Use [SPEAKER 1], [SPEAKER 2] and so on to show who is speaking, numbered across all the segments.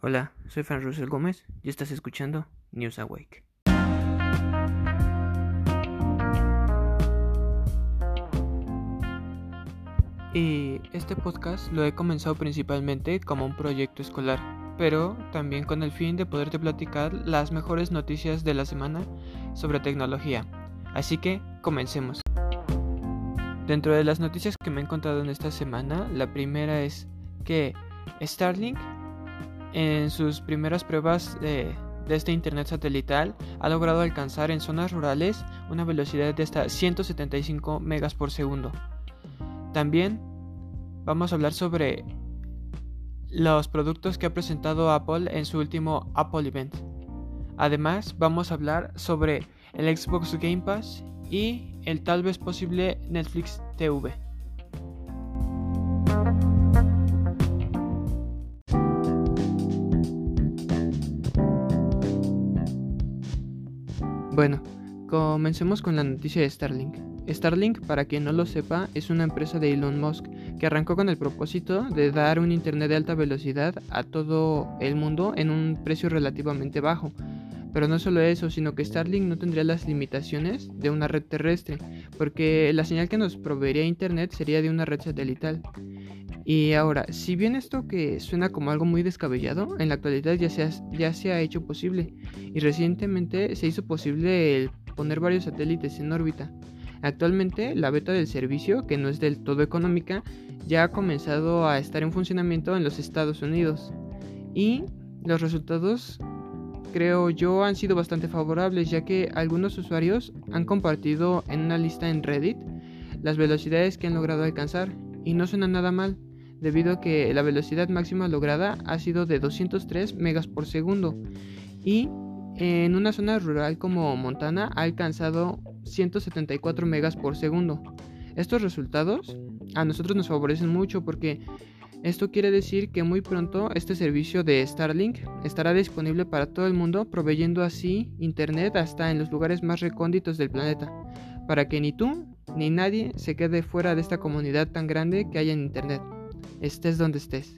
[SPEAKER 1] Hola, soy Fran Russell Gómez y estás escuchando News Awake. Y este podcast lo he comenzado principalmente como un proyecto escolar, pero también con el fin de poderte platicar las mejores noticias de la semana sobre tecnología. Así que comencemos. Dentro de las noticias que me he encontrado en esta semana, la primera es que Starlink en sus primeras pruebas de, este Internet satelital ha logrado alcanzar en zonas rurales una velocidad de hasta 175 megas por segundo. También vamos a hablar sobre los productos que ha presentado Apple en su último Apple Event. Además, vamos a hablar sobre el Xbox Game Pass y el tal vez posible Netflix TV. Bueno, comencemos con la noticia de Starlink. Starlink, para quien no lo sepa, es una empresa de Elon Musk que arrancó con el propósito de dar un Internet de alta velocidad a todo el mundo en un precio relativamente bajo. Pero no solo eso, sino que Starlink no tendría las limitaciones de una red terrestre, porque la señal que nos proveería Internet sería de una red satelital. Y ahora, si bien esto que suena como algo muy descabellado, en la actualidad ya se ha, ya se ha hecho posible y recientemente se hizo posible el poner varios satélites en órbita. Actualmente la beta del servicio, que no es del todo económica, ya ha comenzado a estar en funcionamiento en los Estados Unidos. Y los resultados, creo yo, han sido bastante favorables, ya que algunos usuarios han compartido en una lista en Reddit las velocidades que han logrado alcanzar, y no suena nada mal debido a que la velocidad máxima lograda ha sido de 203 megas por segundo y en una zona rural como Montana ha alcanzado 174 megas por segundo. Estos resultados a nosotros nos favorecen mucho porque esto quiere decir que muy pronto este servicio de Starlink estará disponible para todo el mundo, proveyendo así internet hasta en los lugares más recónditos del planeta, para que ni tú ni nadie se quede fuera de esta comunidad tan grande que hay en internet estés donde estés.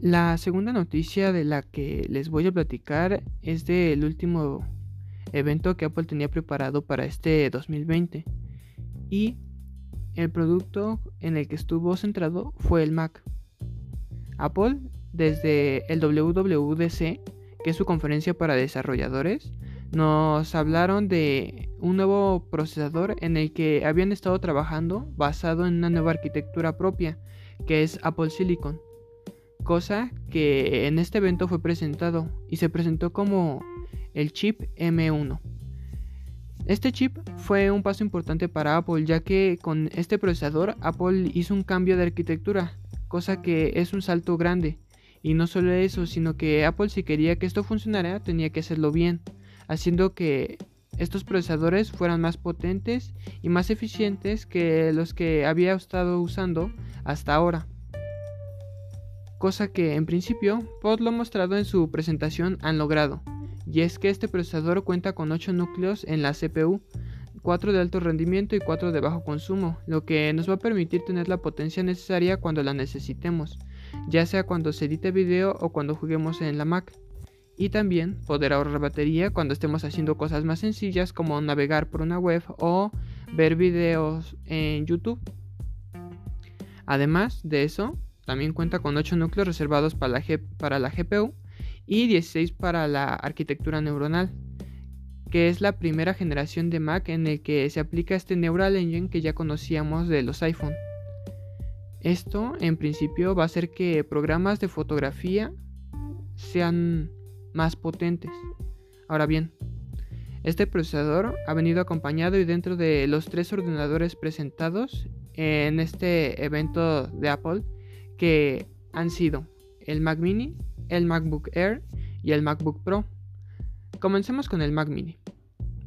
[SPEAKER 1] La segunda noticia de la que les voy a platicar es del último evento que Apple tenía preparado para este 2020 y el producto en el que estuvo centrado fue el Mac. Apple desde el WWDC que es su conferencia para desarrolladores, nos hablaron de un nuevo procesador en el que habían estado trabajando basado en una nueva arquitectura propia, que es Apple Silicon. Cosa que en este evento fue presentado y se presentó como el chip M1. Este chip fue un paso importante para Apple ya que con este procesador Apple hizo un cambio de arquitectura, cosa que es un salto grande y no solo eso, sino que Apple si quería que esto funcionara tenía que hacerlo bien, haciendo que estos procesadores fueran más potentes y más eficientes que los que había estado usando hasta ahora. Cosa que en principio Pod lo mostrado en su presentación han logrado, y es que este procesador cuenta con 8 núcleos en la CPU, 4 de alto rendimiento y 4 de bajo consumo, lo que nos va a permitir tener la potencia necesaria cuando la necesitemos, ya sea cuando se edite video o cuando juguemos en la Mac. Y también poder ahorrar batería cuando estemos haciendo cosas más sencillas como navegar por una web o ver videos en YouTube. Además de eso, también cuenta con 8 núcleos reservados para la, para la GPU y 16 para la arquitectura neuronal, que es la primera generación de Mac en el que se aplica este Neural Engine que ya conocíamos de los iPhone. Esto en principio va a hacer que programas de fotografía sean más potentes. Ahora bien, este procesador ha venido acompañado y dentro de los tres ordenadores presentados en este evento de Apple que han sido el Mac mini, el MacBook Air y el MacBook Pro. Comencemos con el Mac mini.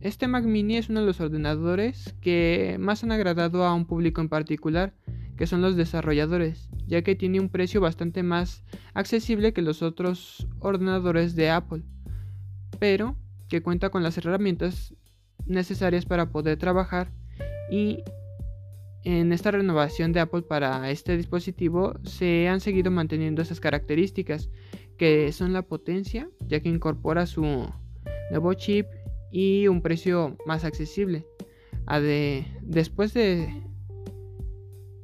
[SPEAKER 1] Este Mac mini es uno de los ordenadores que más han agradado a un público en particular que son los desarrolladores, ya que tiene un precio bastante más accesible que los otros ordenadores de Apple, pero que cuenta con las herramientas necesarias para poder trabajar y en esta renovación de Apple para este dispositivo se han seguido manteniendo esas características que son la potencia ya que incorpora su nuevo chip y un precio más accesible. después de,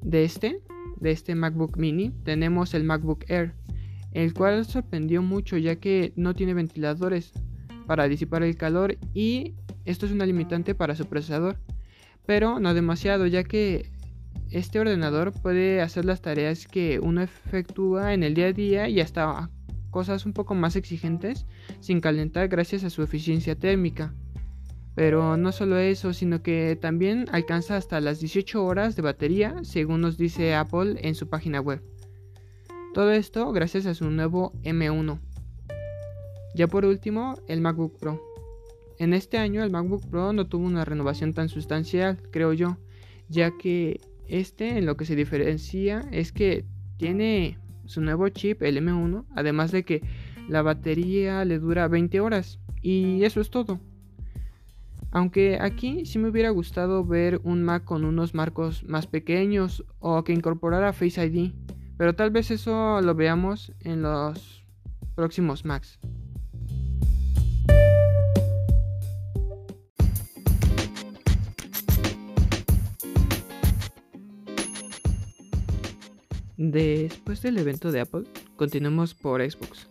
[SPEAKER 1] de este, de este MacBook mini, tenemos el MacBook Air, el cual sorprendió mucho ya que no tiene ventiladores para disipar el calor y esto es una limitante para su procesador, pero no demasiado ya que este ordenador puede hacer las tareas que uno efectúa en el día a día y hasta cosas un poco más exigentes sin calentar gracias a su eficiencia térmica. Pero no solo eso, sino que también alcanza hasta las 18 horas de batería, según nos dice Apple en su página web. Todo esto gracias a su nuevo M1. Ya por último, el MacBook Pro. En este año el MacBook Pro no tuvo una renovación tan sustancial, creo yo, ya que este en lo que se diferencia es que tiene su nuevo chip, el M1, además de que la batería le dura 20 horas y eso es todo. Aunque aquí sí me hubiera gustado ver un Mac con unos marcos más pequeños o que incorporara Face ID, pero tal vez eso lo veamos en los próximos Macs. Después del evento de Apple, continuamos por Xbox.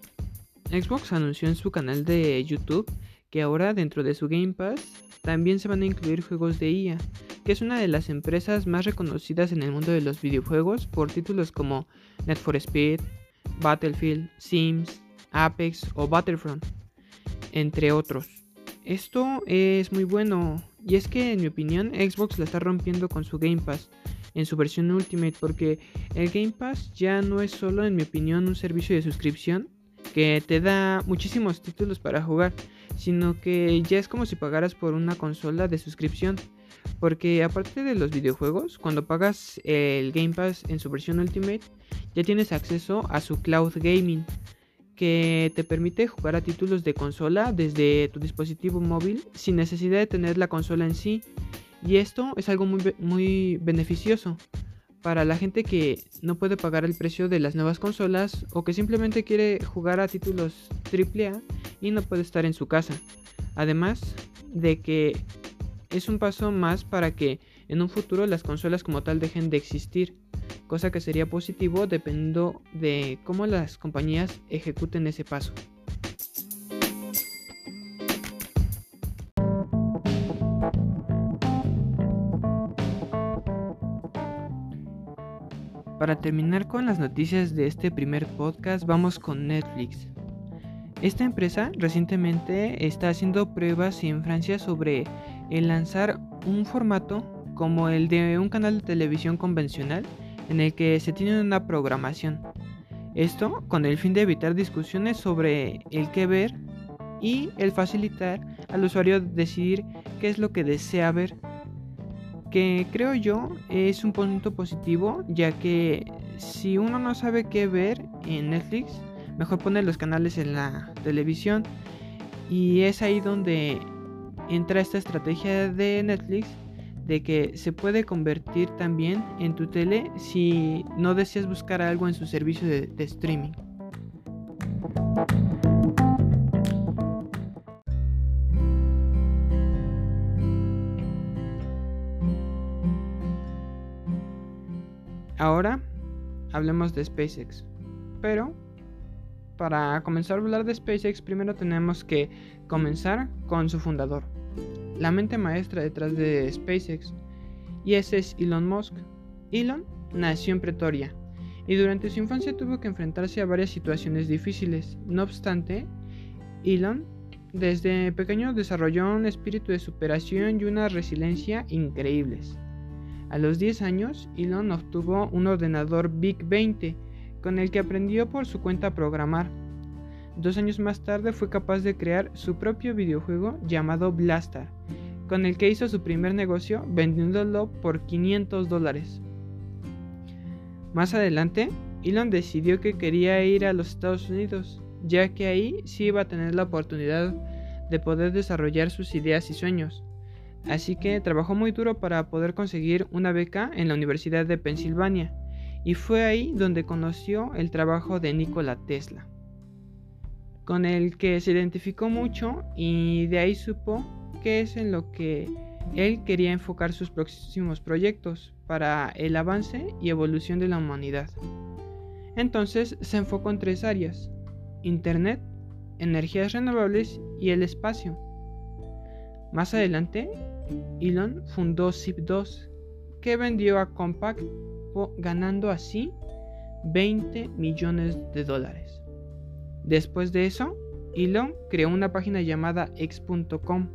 [SPEAKER 1] Xbox anunció en su canal de YouTube que ahora dentro de su Game Pass también se van a incluir juegos de IA, que es una de las empresas más reconocidas en el mundo de los videojuegos por títulos como Net for Speed, Battlefield, Sims, Apex o Battlefront, entre otros. Esto es muy bueno y es que en mi opinión Xbox la está rompiendo con su Game Pass en su versión Ultimate porque el Game Pass ya no es solo en mi opinión un servicio de suscripción que te da muchísimos títulos para jugar, sino que ya es como si pagaras por una consola de suscripción. Porque aparte de los videojuegos, cuando pagas el Game Pass en su versión Ultimate, ya tienes acceso a su cloud gaming, que te permite jugar a títulos de consola desde tu dispositivo móvil sin necesidad de tener la consola en sí. Y esto es algo muy, muy beneficioso para la gente que no puede pagar el precio de las nuevas consolas o que simplemente quiere jugar a títulos AAA y no puede estar en su casa. Además de que es un paso más para que en un futuro las consolas como tal dejen de existir, cosa que sería positivo dependiendo de cómo las compañías ejecuten ese paso. Para terminar con las noticias de este primer podcast, vamos con Netflix. Esta empresa recientemente está haciendo pruebas en Francia sobre el lanzar un formato como el de un canal de televisión convencional en el que se tiene una programación. Esto con el fin de evitar discusiones sobre el qué ver y el facilitar al usuario decidir qué es lo que desea ver que creo yo es un punto positivo, ya que si uno no sabe qué ver en Netflix, mejor pone los canales en la televisión y es ahí donde entra esta estrategia de Netflix de que se puede convertir también en tu tele si no deseas buscar algo en su servicio de, de streaming. Ahora hablemos de SpaceX. Pero para comenzar a hablar de SpaceX primero tenemos que comenzar con su fundador, la mente maestra detrás de SpaceX, y ese es Elon Musk. Elon nació en Pretoria y durante su infancia tuvo que enfrentarse a varias situaciones difíciles. No obstante, Elon desde pequeño desarrolló un espíritu de superación y una resiliencia increíbles. A los 10 años, Elon obtuvo un ordenador Big 20 con el que aprendió por su cuenta a programar. Dos años más tarde fue capaz de crear su propio videojuego llamado Blaster, con el que hizo su primer negocio vendiéndolo por 500 dólares. Más adelante, Elon decidió que quería ir a los Estados Unidos, ya que ahí sí iba a tener la oportunidad de poder desarrollar sus ideas y sueños. Así que trabajó muy duro para poder conseguir una beca en la Universidad de Pensilvania, y fue ahí donde conoció el trabajo de Nikola Tesla, con el que se identificó mucho y de ahí supo que es en lo que él quería enfocar sus próximos proyectos para el avance y evolución de la humanidad. Entonces se enfocó en tres áreas, Internet, energías renovables y el espacio. Más adelante, Elon fundó Zip2, que vendió a Compaq ganando así 20 millones de dólares. Después de eso, Elon creó una página llamada x.com,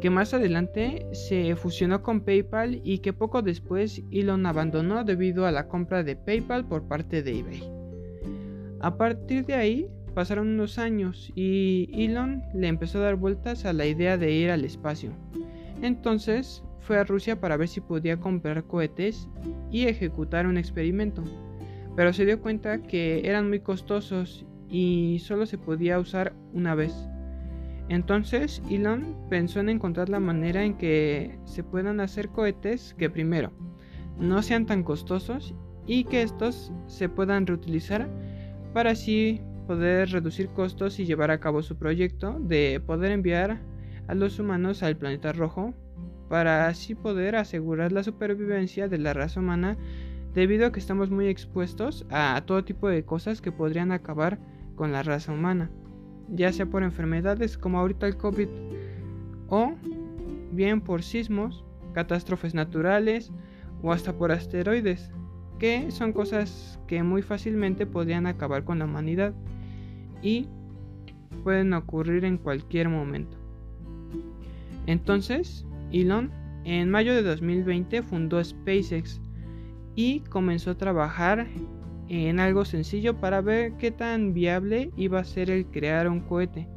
[SPEAKER 1] que más adelante se fusionó con PayPal y que poco después Elon abandonó debido a la compra de PayPal por parte de eBay. A partir de ahí pasaron unos años y Elon le empezó a dar vueltas a la idea de ir al espacio. Entonces fue a Rusia para ver si podía comprar cohetes y ejecutar un experimento, pero se dio cuenta que eran muy costosos y solo se podía usar una vez. Entonces Elon pensó en encontrar la manera en que se puedan hacer cohetes que primero no sean tan costosos y que estos se puedan reutilizar para así poder reducir costos y llevar a cabo su proyecto de poder enviar a los humanos al planeta rojo para así poder asegurar la supervivencia de la raza humana debido a que estamos muy expuestos a todo tipo de cosas que podrían acabar con la raza humana, ya sea por enfermedades como ahorita el COVID o bien por sismos, catástrofes naturales o hasta por asteroides, que son cosas que muy fácilmente podrían acabar con la humanidad y pueden ocurrir en cualquier momento. Entonces, Elon en mayo de 2020 fundó SpaceX y comenzó a trabajar en algo sencillo para ver qué tan viable iba a ser el crear un cohete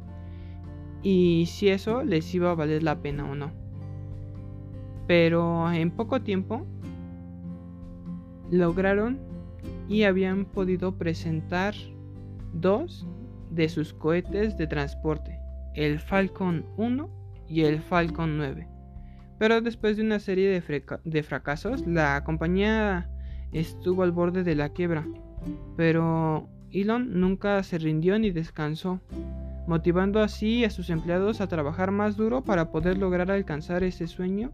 [SPEAKER 1] y si eso les iba a valer la pena o no. Pero en poco tiempo lograron y habían podido presentar dos de sus cohetes de transporte, el Falcon 1 y el Falcon 9. Pero después de una serie de, fracasos, la compañía estuvo al borde de la quiebra. Pero Elon nunca se rindió ni descansó, motivando así a sus empleados a trabajar más duro para poder lograr alcanzar ese sueño.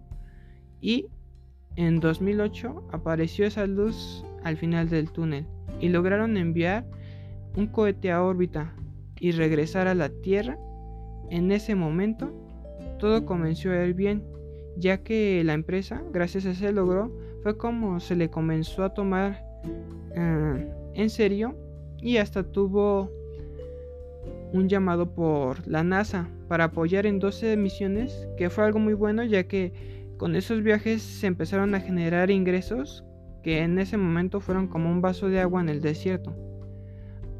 [SPEAKER 1] Y en 2008 apareció esa luz al final del túnel y lograron enviar un cohete a órbita y regresar a la Tierra. En ese momento todo comenzó a ir bien ya que la empresa, gracias a ese logro, fue como se le comenzó a tomar eh, en serio y hasta tuvo un llamado por la NASA para apoyar en 12 misiones, que fue algo muy bueno ya que con esos viajes se empezaron a generar ingresos que en ese momento fueron como un vaso de agua en el desierto.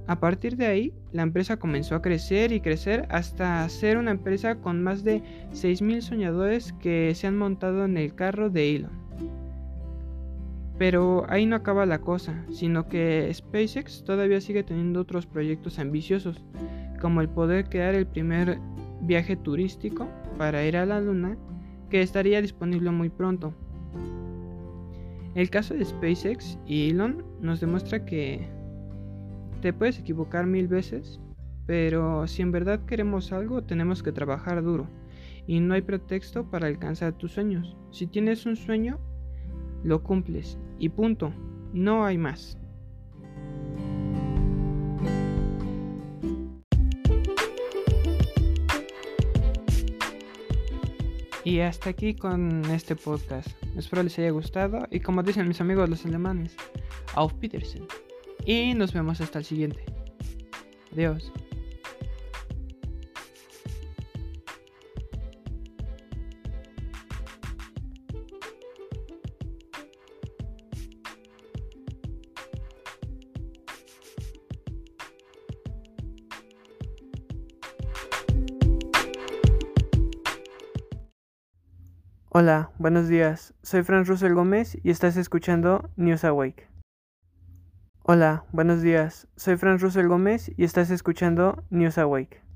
[SPEAKER 1] A partir de ahí, la empresa comenzó a crecer y crecer hasta ser una empresa con más de 6.000 soñadores que se han montado en el carro de Elon. Pero ahí no acaba la cosa, sino que SpaceX todavía sigue teniendo otros proyectos ambiciosos, como el poder crear el primer viaje turístico para ir a la Luna, que estaría disponible muy pronto. El caso de SpaceX y Elon nos demuestra que te puedes equivocar mil veces, pero si en verdad queremos algo tenemos que trabajar duro y no hay pretexto para alcanzar tus sueños. Si tienes un sueño, lo cumples y punto, no hay más. Y hasta aquí con este podcast. Espero les haya gustado y como dicen mis amigos los alemanes, auf Petersen. Y nos vemos hasta el siguiente. Adiós. Hola, buenos días. Soy Franz Russell Gómez y estás escuchando News Awake. Hola, buenos días. Soy Franz Russell Gómez y estás escuchando News Awake.